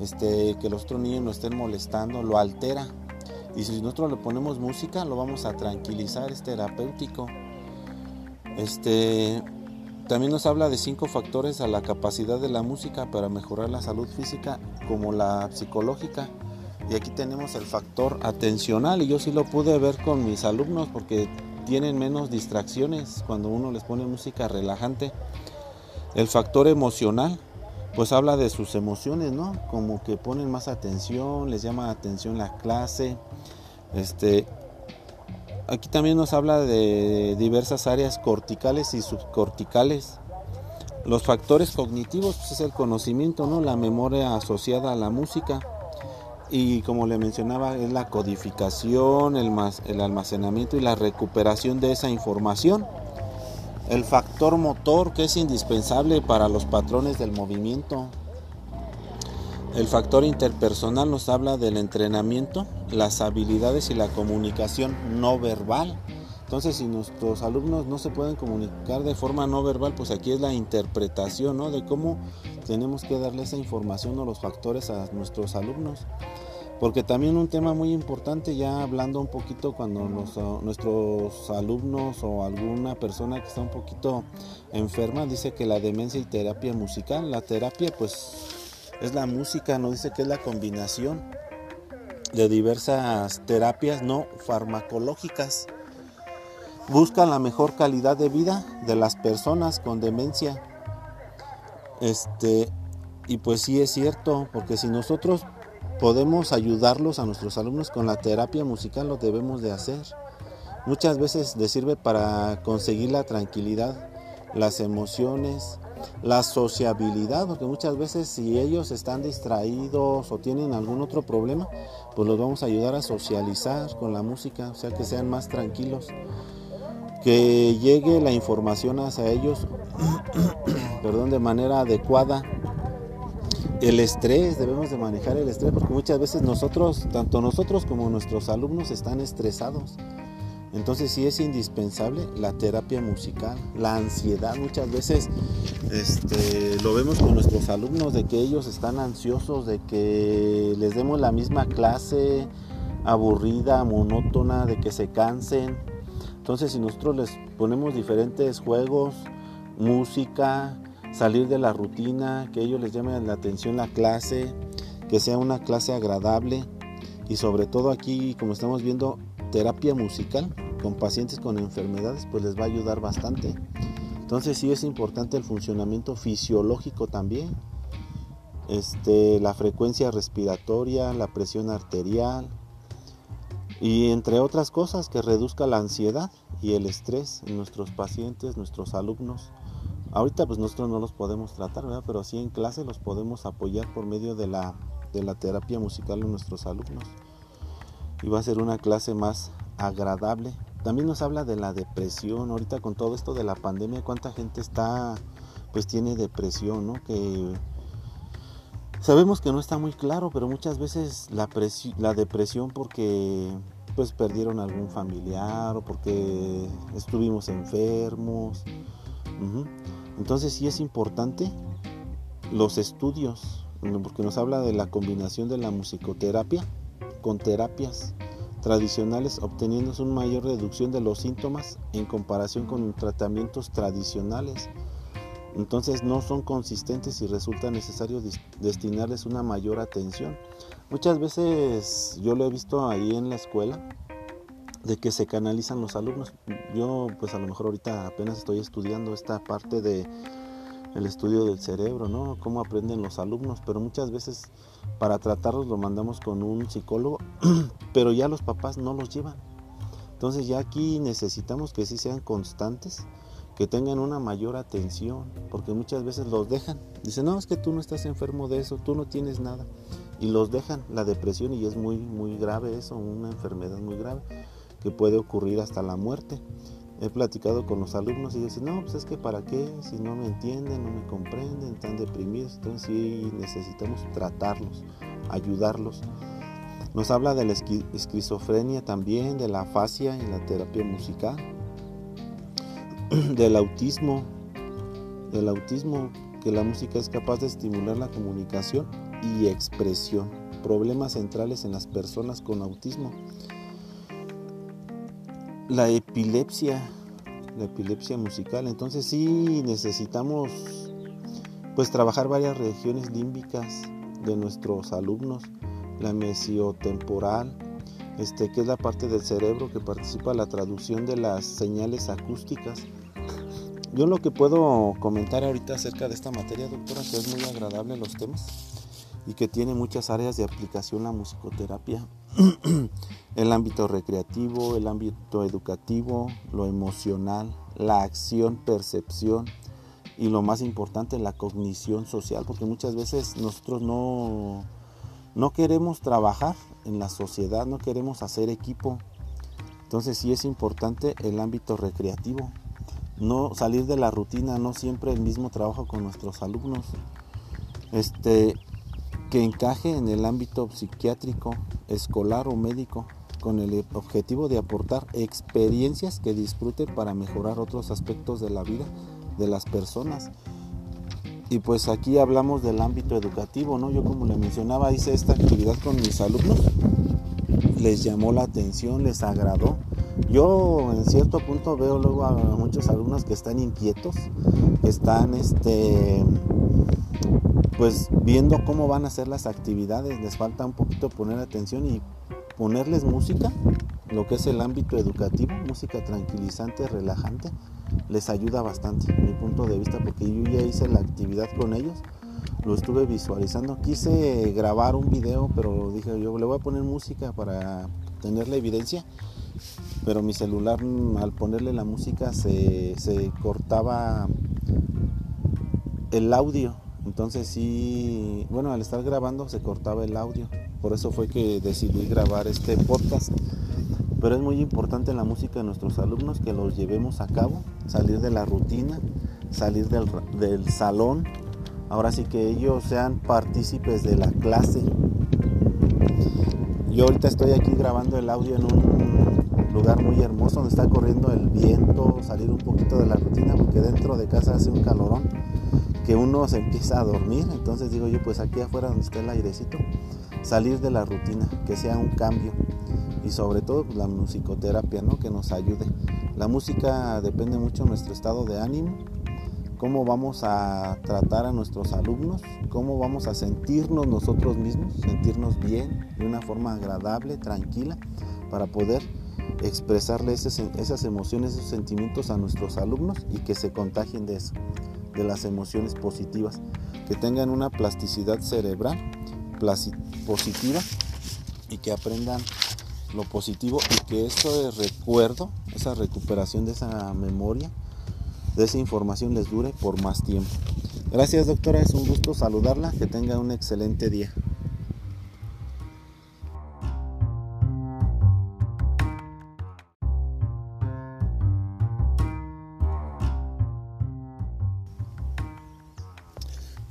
este, que los otros niños no estén molestando, lo altera y si nosotros le ponemos música, lo vamos a tranquilizar, es terapéutico. Este, también nos habla de cinco factores a la capacidad de la música para mejorar la salud física como la psicológica. Y aquí tenemos el factor atencional y yo sí lo pude ver con mis alumnos porque tienen menos distracciones cuando uno les pone música relajante. El factor emocional, pues habla de sus emociones, ¿no? Como que ponen más atención, les llama atención la clase. Este, aquí también nos habla de diversas áreas corticales y subcorticales. Los factores cognitivos pues, es el conocimiento, ¿no? La memoria asociada a la música. Y como le mencionaba, es la codificación, el, el almacenamiento y la recuperación de esa información el factor motor que es indispensable para los patrones del movimiento. El factor interpersonal nos habla del entrenamiento, las habilidades y la comunicación no verbal. Entonces, si nuestros alumnos no se pueden comunicar de forma no verbal, pues aquí es la interpretación, ¿no? De cómo tenemos que darle esa información o los factores a nuestros alumnos. Porque también un tema muy importante, ya hablando un poquito cuando nuestros alumnos o alguna persona que está un poquito enferma dice que la demencia y terapia musical, la terapia pues es la música, no dice que es la combinación de diversas terapias no farmacológicas. Buscan la mejor calidad de vida de las personas con demencia. Este, y pues sí es cierto, porque si nosotros podemos ayudarlos a nuestros alumnos con la terapia musical, lo debemos de hacer. Muchas veces les sirve para conseguir la tranquilidad, las emociones, la sociabilidad, porque muchas veces si ellos están distraídos o tienen algún otro problema, pues los vamos a ayudar a socializar con la música, o sea que sean más tranquilos, que llegue la información hacia ellos, (clears throat) perdón, de manera adecuada. El estrés, debemos de manejar el estrés, porque muchas veces nosotros, tanto nosotros como nuestros alumnos están estresados. Entonces sí es indispensable la terapia musical, la ansiedad. Muchas veces este, lo vemos con nuestros alumnos de que ellos están ansiosos de que les demos la misma clase aburrida, monótona, de que se cansen. Entonces si nosotros les ponemos diferentes juegos, música, salir de la rutina, que ellos les llame la atención la clase, que sea una clase agradable y sobre todo aquí, como estamos viendo, terapia musical con pacientes con enfermedades, pues les va a ayudar bastante. Entonces sí es importante el funcionamiento fisiológico también. Este, la frecuencia respiratoria, la presión arterial y entre otras cosas que reduzca la ansiedad y el estrés en nuestros pacientes, nuestros alumnos. Ahorita pues nosotros no los podemos tratar, pero sí en clase los podemos apoyar por medio de la, de la terapia musical en nuestros alumnos. Y va a ser una clase más agradable. También nos habla de la depresión. Ahorita con todo esto de la pandemia, cuánta gente está, pues tiene depresión, ¿no? Que sabemos que no está muy claro, pero muchas veces la, la depresión porque pues perdieron algún familiar o porque estuvimos enfermos. Entonces sí es importante los estudios, porque nos habla de la combinación de la musicoterapia con terapias tradicionales obteniendo una mayor reducción de los síntomas en comparación con tratamientos tradicionales. Entonces no son consistentes y resulta necesario destinarles una mayor atención. Muchas veces yo lo he visto ahí en la escuela de que se canalizan los alumnos. Yo pues a lo mejor ahorita apenas estoy estudiando esta parte de el estudio del cerebro, ¿no? Cómo aprenden los alumnos, pero muchas veces para tratarlos lo mandamos con un psicólogo, (clears throat) pero ya los papás no los llevan. Entonces ya aquí necesitamos que sí sean constantes, que tengan una mayor atención, porque muchas veces los dejan. Dicen, no, es que tú no estás enfermo de eso, tú no tienes nada. Y los dejan la depresión y es muy, muy grave eso, una enfermedad muy grave que puede ocurrir hasta la muerte he platicado con los alumnos y dicen, no, pues es que para qué, si no me entienden, no me comprenden, están deprimidos, entonces sí necesitamos tratarlos, ayudarlos. Nos habla de la esquizofrenia también, de la afasia y la terapia musical, (clears throat) del autismo, del autismo, que la música es capaz de estimular la comunicación y expresión, problemas centrales en las personas con autismo la epilepsia, la epilepsia musical. Entonces sí necesitamos pues trabajar varias regiones límbicas de nuestros alumnos, la mesiotemporal, este, que es la parte del cerebro que participa en la traducción de las señales acústicas. Yo lo que puedo comentar ahorita acerca de esta materia, doctora, que es muy agradable los temas y que tiene muchas áreas de aplicación la musicoterapia, (clears throat) el ámbito recreativo, el ámbito educativo, lo emocional, la acción, percepción y lo más importante, la cognición social, porque muchas veces nosotros no, no queremos trabajar en la sociedad, no queremos hacer equipo. Entonces sí es importante el ámbito recreativo, no salir de la rutina, no siempre el mismo trabajo con nuestros alumnos. Este, que encaje en el ámbito psiquiátrico, escolar o médico, con el objetivo de aportar experiencias que disfrute para mejorar otros aspectos de la vida de las personas. Y pues aquí hablamos del ámbito educativo, ¿no? Yo como le mencionaba, hice esta actividad con mis alumnos, les llamó la atención, les agradó. Yo en cierto punto veo luego a muchos alumnos que están inquietos, están este pues viendo cómo van a ser las actividades, les falta un poquito poner atención y ponerles música, lo que es el ámbito educativo, música tranquilizante, relajante, les ayuda bastante, mi punto de vista, porque yo ya hice la actividad con ellos. lo estuve visualizando. Quise grabar un video, pero dije yo le voy a poner música para tener la evidencia. Pero mi celular mm, al ponerle la música se, se cortaba el audio. Entonces sí, bueno, al estar grabando se cortaba el audio. Por eso fue que decidí grabar este podcast. Pero es muy importante la música de nuestros alumnos que los llevemos a cabo, salir de la rutina, salir del, del salón. Ahora sí que ellos sean partícipes de la clase. Yo ahorita estoy aquí grabando el audio en un lugar muy hermoso donde está corriendo el viento, salir un poquito de la rutina porque dentro de casa hace un calorón que uno se empieza a dormir, entonces digo yo, pues aquí afuera donde está el airecito, salir de la rutina, que sea un cambio y sobre todo pues, la musicoterapia, ¿no? Que nos ayude. La música depende mucho de nuestro estado de ánimo, cómo vamos a tratar a nuestros alumnos, cómo vamos a sentirnos nosotros mismos, sentirnos bien, de una forma agradable, tranquila, para poder expresarle esas emociones, esos sentimientos a nuestros alumnos y que se contagien de eso de las emociones positivas, que tengan una plasticidad cerebral positiva y que aprendan lo positivo y que esto de recuerdo, esa recuperación de esa memoria, de esa información les dure por más tiempo. Gracias doctora, es un gusto saludarla, que tenga un excelente día.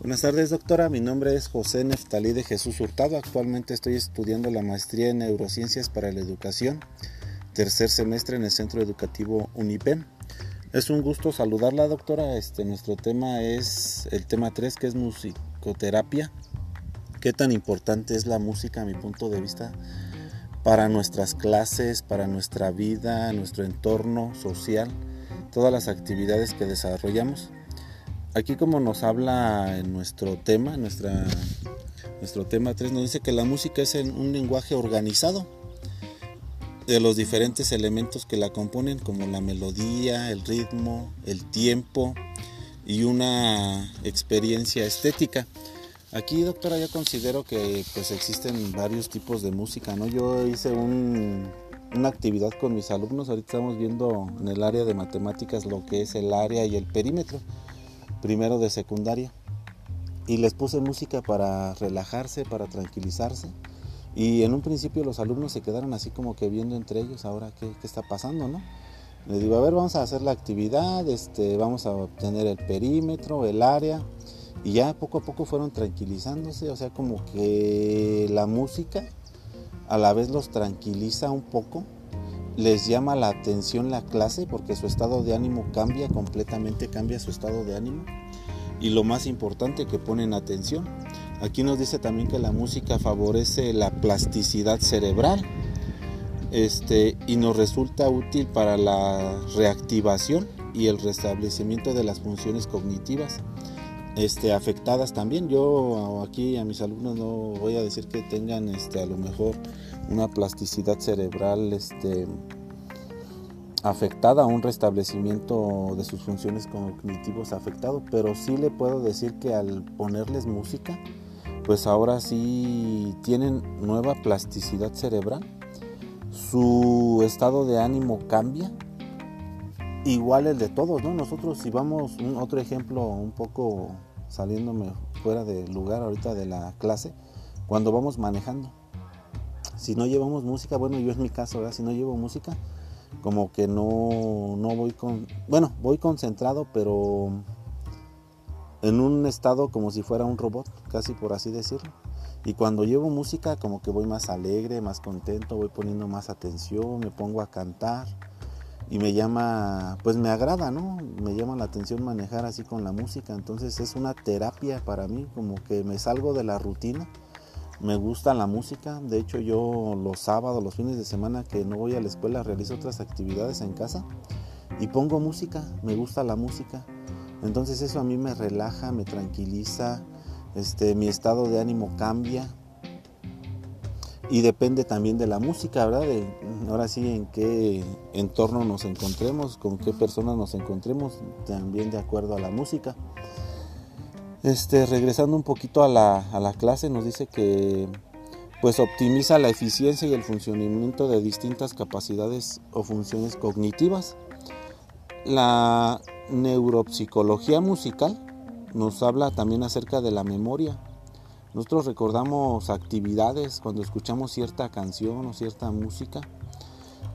Buenas tardes, doctora. Mi nombre es José Neftalí de Jesús Hurtado. Actualmente estoy estudiando la maestría en neurociencias para la educación, tercer semestre en el Centro Educativo UNIPEM. Es un gusto saludarla, doctora. Este, nuestro tema es el tema 3, que es musicoterapia. ¿Qué tan importante es la música a mi punto de vista para nuestras clases, para nuestra vida, nuestro entorno social, todas las actividades que desarrollamos? Aquí como nos habla en nuestro tema, nuestra, nuestro tema 3, nos dice que la música es un lenguaje organizado de los diferentes elementos que la componen, como la melodía, el ritmo, el tiempo y una experiencia estética. Aquí, doctora, yo considero que pues existen varios tipos de música, ¿no? Yo hice una actividad con mis alumnos, ahorita estamos viendo en el área de matemáticas lo que es el área y el perímetro primero de secundaria. Y les puse música para relajarse, para tranquilizarse. Y en un principio los alumnos se quedaron así como que viendo entre ellos ahora qué, está pasando, ¿no? Les digo, a ver, vamos a hacer la actividad, este, vamos a obtener el perímetro, el área. Y ya poco a poco fueron tranquilizándose, o sea, como que la música a la vez los tranquiliza un poco les llama la atención la clase porque su estado de ánimo cambia completamente, cambia su estado de ánimo. Y lo más importante que ponen atención. Aquí nos dice también que la música favorece la plasticidad cerebral este, y nos resulta útil para la reactivación y el restablecimiento de las funciones cognitivas este, afectadas también. Yo aquí a mis alumnos no voy a decir que tengan este, a lo mejor una plasticidad cerebral este, afectada, un restablecimiento de sus funciones cognitivas afectado, pero sí le puedo decir que al ponerles música, pues ahora sí tienen nueva plasticidad cerebral, su estado de ánimo cambia, igual el de todos, ¿no? Nosotros si vamos, un otro ejemplo un poco saliéndome fuera del lugar ahorita de la clase, cuando vamos manejando si no llevamos música, bueno, yo es mi caso, ¿verdad? Si no llevo música, como que no, no voy con, bueno, voy concentrado, pero en un estado como si fuera un robot, casi por así decirlo. Y cuando llevo música, como que voy más alegre, más contento, voy poniendo más atención, me pongo a cantar y me llama, pues me agrada, ¿no? Me llama la atención manejar así con la música. Entonces es una terapia para mí, como que me salgo de la rutina me gusta la música, de hecho yo los sábados, los fines de semana que no voy a la escuela realizo otras actividades en casa y pongo música, me gusta la música. Entonces eso a mí me relaja, me tranquiliza, este, mi estado de ánimo cambia y depende también de la música, ¿verdad? De, ahora sí en qué entorno nos encontremos, con qué personas nos encontremos, también de acuerdo a la música. Este, regresando un poquito a la, a la clase, nos dice que pues optimiza la eficiencia y el funcionamiento de distintas capacidades o funciones cognitivas. La neuropsicología musical nos habla también acerca de la memoria. Nosotros recordamos actividades cuando escuchamos cierta canción o cierta música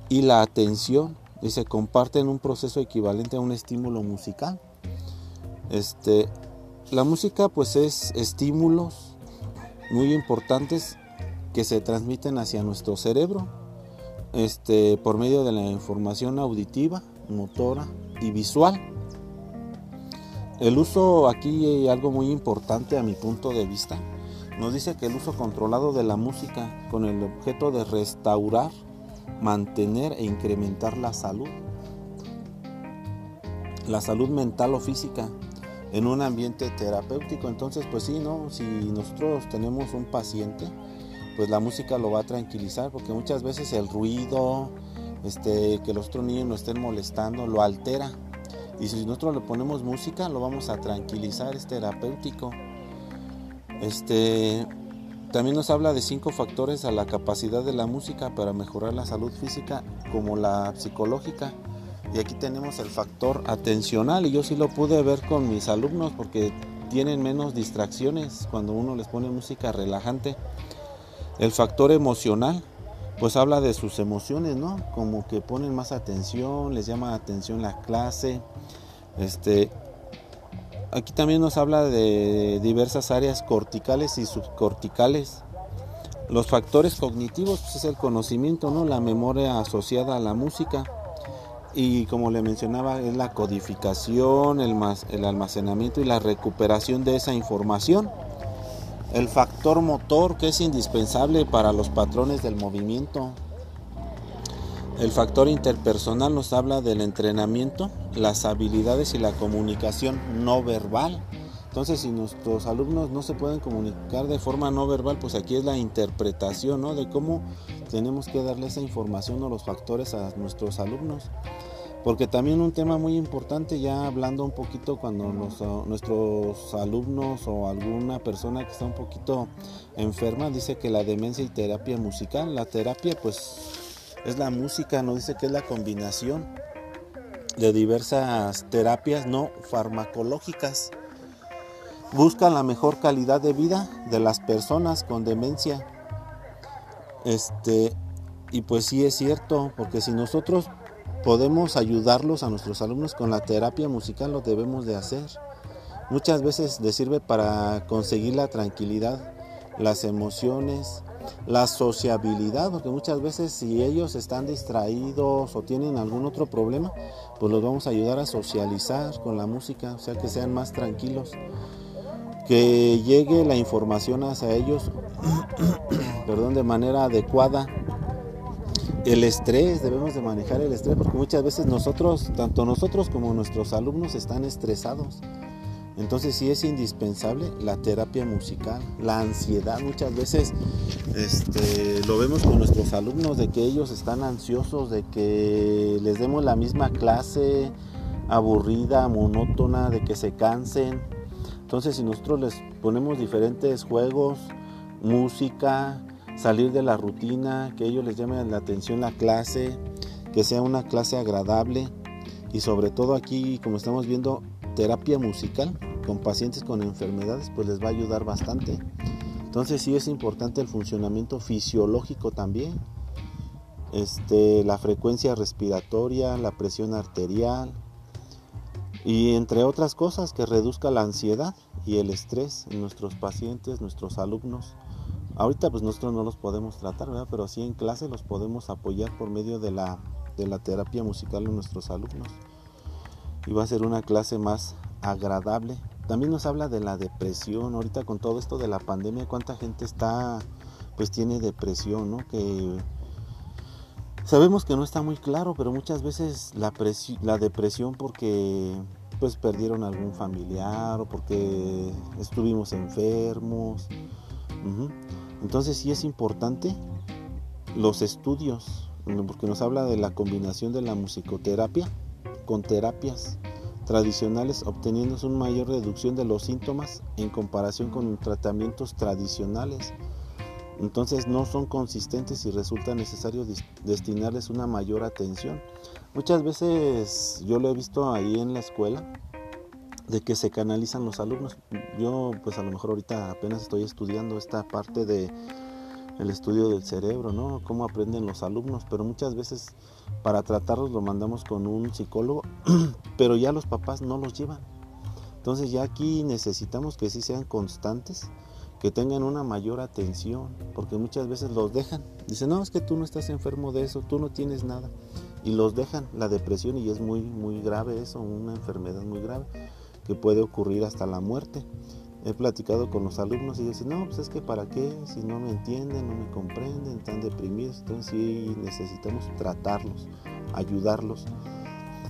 y la atención y se comparten un proceso equivalente a un estímulo musical. Este, la música pues es estímulos muy importantes que se transmiten hacia nuestro cerebro este, por medio de la información auditiva, motora y visual. El uso aquí hay algo muy importante a mi punto de vista. Nos dice que el uso controlado de la música con el objeto de restaurar, mantener e incrementar la salud. La salud mental o física en un ambiente terapéutico. Entonces, pues sí, ¿no? Si nosotros tenemos un paciente, pues la música lo va a tranquilizar porque muchas veces el ruido, este, que los otros niños no estén molestando, lo altera. Y si nosotros le ponemos música, lo vamos a tranquilizar, es terapéutico. Este, también nos habla de cinco factores a la capacidad de la música para mejorar la salud física como la psicológica. Y aquí tenemos el factor atencional y yo sí lo pude ver con mis alumnos porque tienen menos distracciones cuando uno les pone música relajante. El factor emocional, pues habla de sus emociones, ¿no? Como que ponen más atención, les llama atención la clase. Este, aquí también nos habla de diversas áreas corticales y subcorticales. Los factores cognitivos pues es el conocimiento, ¿no? La memoria asociada a la música. Y como le mencionaba, es la codificación, el, el almacenamiento y la recuperación de esa información el factor motor que es indispensable para los patrones del movimiento. El factor interpersonal nos habla del entrenamiento, las habilidades y la comunicación no verbal. Entonces, si nuestros alumnos no se pueden comunicar de forma no verbal, pues aquí es la interpretación, ¿no? De cómo tenemos que darle esa información o los factores a nuestros alumnos. Porque también un tema muy importante, ya hablando un poquito cuando nuestros alumnos o alguna persona que está un poquito enferma dice que la demencia y terapia musical, la terapia pues es la música, no dice que es la combinación de diversas terapias no farmacológicas. Buscan la mejor calidad de vida de las personas con demencia. Este, y pues sí es cierto, porque si nosotros podemos ayudarlos a nuestros alumnos con la terapia musical, lo debemos de hacer. Muchas veces les sirve para conseguir la tranquilidad, las emociones, la sociabilidad, porque muchas veces si ellos están distraídos o tienen algún otro problema, pues los vamos a ayudar a socializar con la música, o sea que sean más tranquilos, que llegue la información hacia ellos, (clears throat) perdón, de manera adecuada el estrés, debemos de manejar el estrés porque muchas veces nosotros, tanto nosotros como nuestros alumnos están estresados. Entonces sí es indispensable la terapia musical, la ansiedad. Muchas veces este, lo vemos con nuestros alumnos de que ellos están ansiosos, de que les demos la misma clase aburrida, monótona, de que se cansen. Entonces si nosotros les ponemos diferentes juegos, música, salir de la rutina, que ellos les llame la atención la clase, que sea una clase agradable y sobre todo aquí, como estamos viendo, terapia musical con pacientes con enfermedades, pues les va a ayudar bastante. Entonces sí es importante el funcionamiento fisiológico también. Este, la frecuencia respiratoria, la presión arterial y entre otras cosas que reduzca la ansiedad y el estrés en nuestros pacientes, nuestros alumnos. Ahorita pues nosotros no los podemos tratar, pero sí en clase los podemos apoyar por medio de la, de la terapia musical de nuestros alumnos. Y va a ser una clase más agradable. También nos habla de la depresión. Ahorita con todo esto de la pandemia, cuánta gente está, pues tiene depresión, ¿no? Que sabemos que no está muy claro, pero muchas veces la, la depresión porque pues perdieron algún familiar o porque estuvimos enfermos. Entonces sí es importante los estudios, porque nos habla de la combinación de la musicoterapia con terapias tradicionales obteniendo una mayor reducción de los síntomas en comparación con tratamientos tradicionales. Entonces no son consistentes y resulta necesario destinarles una mayor atención. Muchas veces yo lo he visto ahí en la escuela de que se canalizan los alumnos. Yo pues a lo mejor ahorita apenas estoy estudiando esta parte de el estudio del cerebro, ¿no? Cómo aprenden los alumnos, pero muchas veces para tratarlos lo mandamos con un psicólogo, (clears throat) pero ya los papás no los llevan. Entonces ya aquí necesitamos que sí sean constantes, que tengan una mayor atención, porque muchas veces los dejan. Dicen, no, es que tú no estás enfermo de eso, tú no tienes nada. Y los dejan la depresión y es muy, muy grave eso, una enfermedad muy grave que puede ocurrir hasta la muerte he platicado con los alumnos y dicen, no, pues es que para qué, si no me entienden, no me comprenden, están deprimidos, entonces sí necesitamos tratarlos, ayudarlos.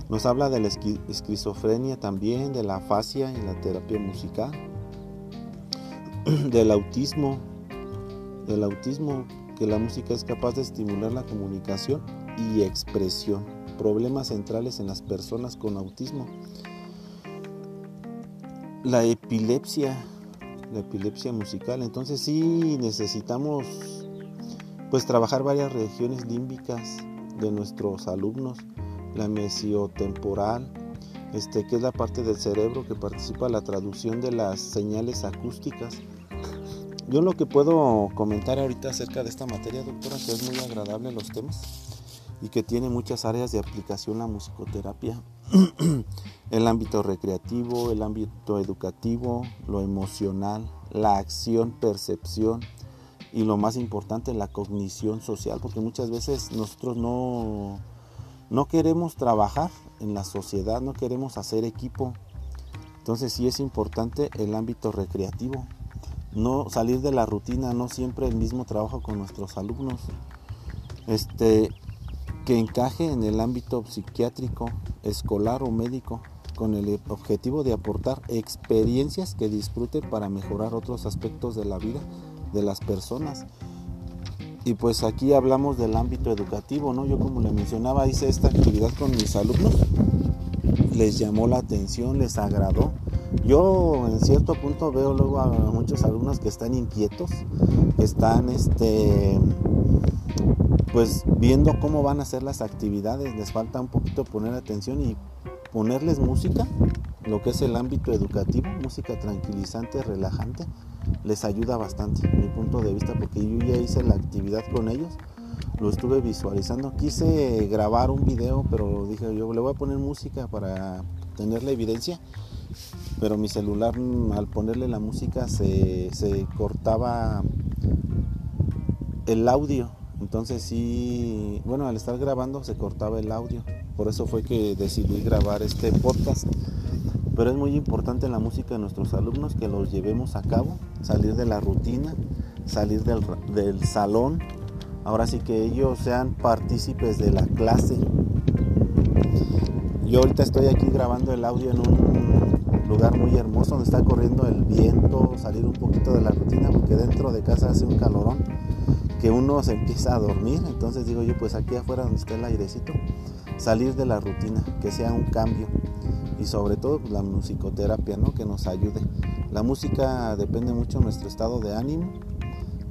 Nos habla de la esquizofrenia también, de la afasia y la terapia musical, (clears throat) del autismo, del autismo, que la música es capaz de estimular la comunicación y expresión, problemas centrales en las personas con autismo la epilepsia, la epilepsia musical. Entonces sí necesitamos pues trabajar varias regiones límbicas de nuestros alumnos, la mesiotemporal, este, que es la parte del cerebro que participa en la traducción de las señales acústicas. Yo lo que puedo comentar ahorita acerca de esta materia, doctora, que es muy agradable los temas y que tiene muchas áreas de aplicación la musicoterapia, (clears throat) el ámbito recreativo, el ámbito educativo, lo emocional, la acción, percepción y lo más importante, la cognición social, porque muchas veces nosotros no, no queremos trabajar en la sociedad, no queremos hacer equipo. Entonces sí es importante el ámbito recreativo, no salir de la rutina, no siempre el mismo trabajo con nuestros alumnos. Este, que encaje en el ámbito psiquiátrico, escolar o médico, con el objetivo de aportar experiencias que disfruten para mejorar otros aspectos de la vida de las personas. Y pues aquí hablamos del ámbito educativo, ¿no? Yo como le mencionaba, hice esta actividad con mis alumnos, les llamó la atención, les agradó. Yo en cierto punto veo luego a muchos alumnos que están inquietos, que están este pues viendo cómo van a ser las actividades, les falta un poquito poner atención y ponerles música, lo que es el ámbito educativo, música tranquilizante, relajante, les ayuda bastante, mi punto de vista, porque yo ya hice la actividad con ellos, lo estuve visualizando, quise grabar un video, pero dije yo le voy a poner música para tener la evidencia, pero mi celular al ponerle la música se, se cortaba el audio entonces sí, bueno, al estar grabando se cortaba el audio. Por eso fue que decidí grabar este podcast. Pero es muy importante la música de nuestros alumnos que los llevemos a cabo, salir de la rutina, salir del, del salón. Ahora sí que ellos sean partícipes de la clase. Yo ahorita estoy aquí grabando el audio en un lugar muy hermoso donde está corriendo el viento, salir un poquito de la rutina porque dentro de casa hace un calorón que uno se empieza a dormir, entonces digo yo, pues aquí afuera donde está el airecito, salir de la rutina, que sea un cambio y sobre todo pues, la musicoterapia, ¿no? Que nos ayude. La música depende mucho de nuestro estado de ánimo,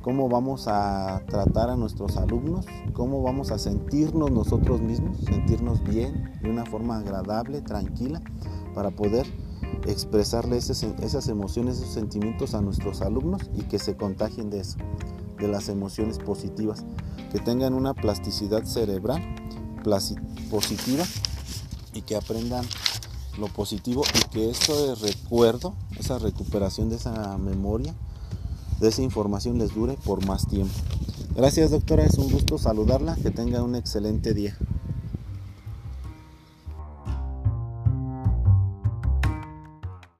cómo vamos a tratar a nuestros alumnos, cómo vamos a sentirnos nosotros mismos, sentirnos bien, de una forma agradable, tranquila, para poder expresarle esas emociones, esos sentimientos a nuestros alumnos y que se contagien de eso de las emociones positivas, que tengan una plasticidad cerebral positiva y que aprendan lo positivo y que esto de recuerdo, esa recuperación de esa memoria, de esa información les dure por más tiempo. Gracias doctora, es un gusto saludarla, que tenga un excelente día.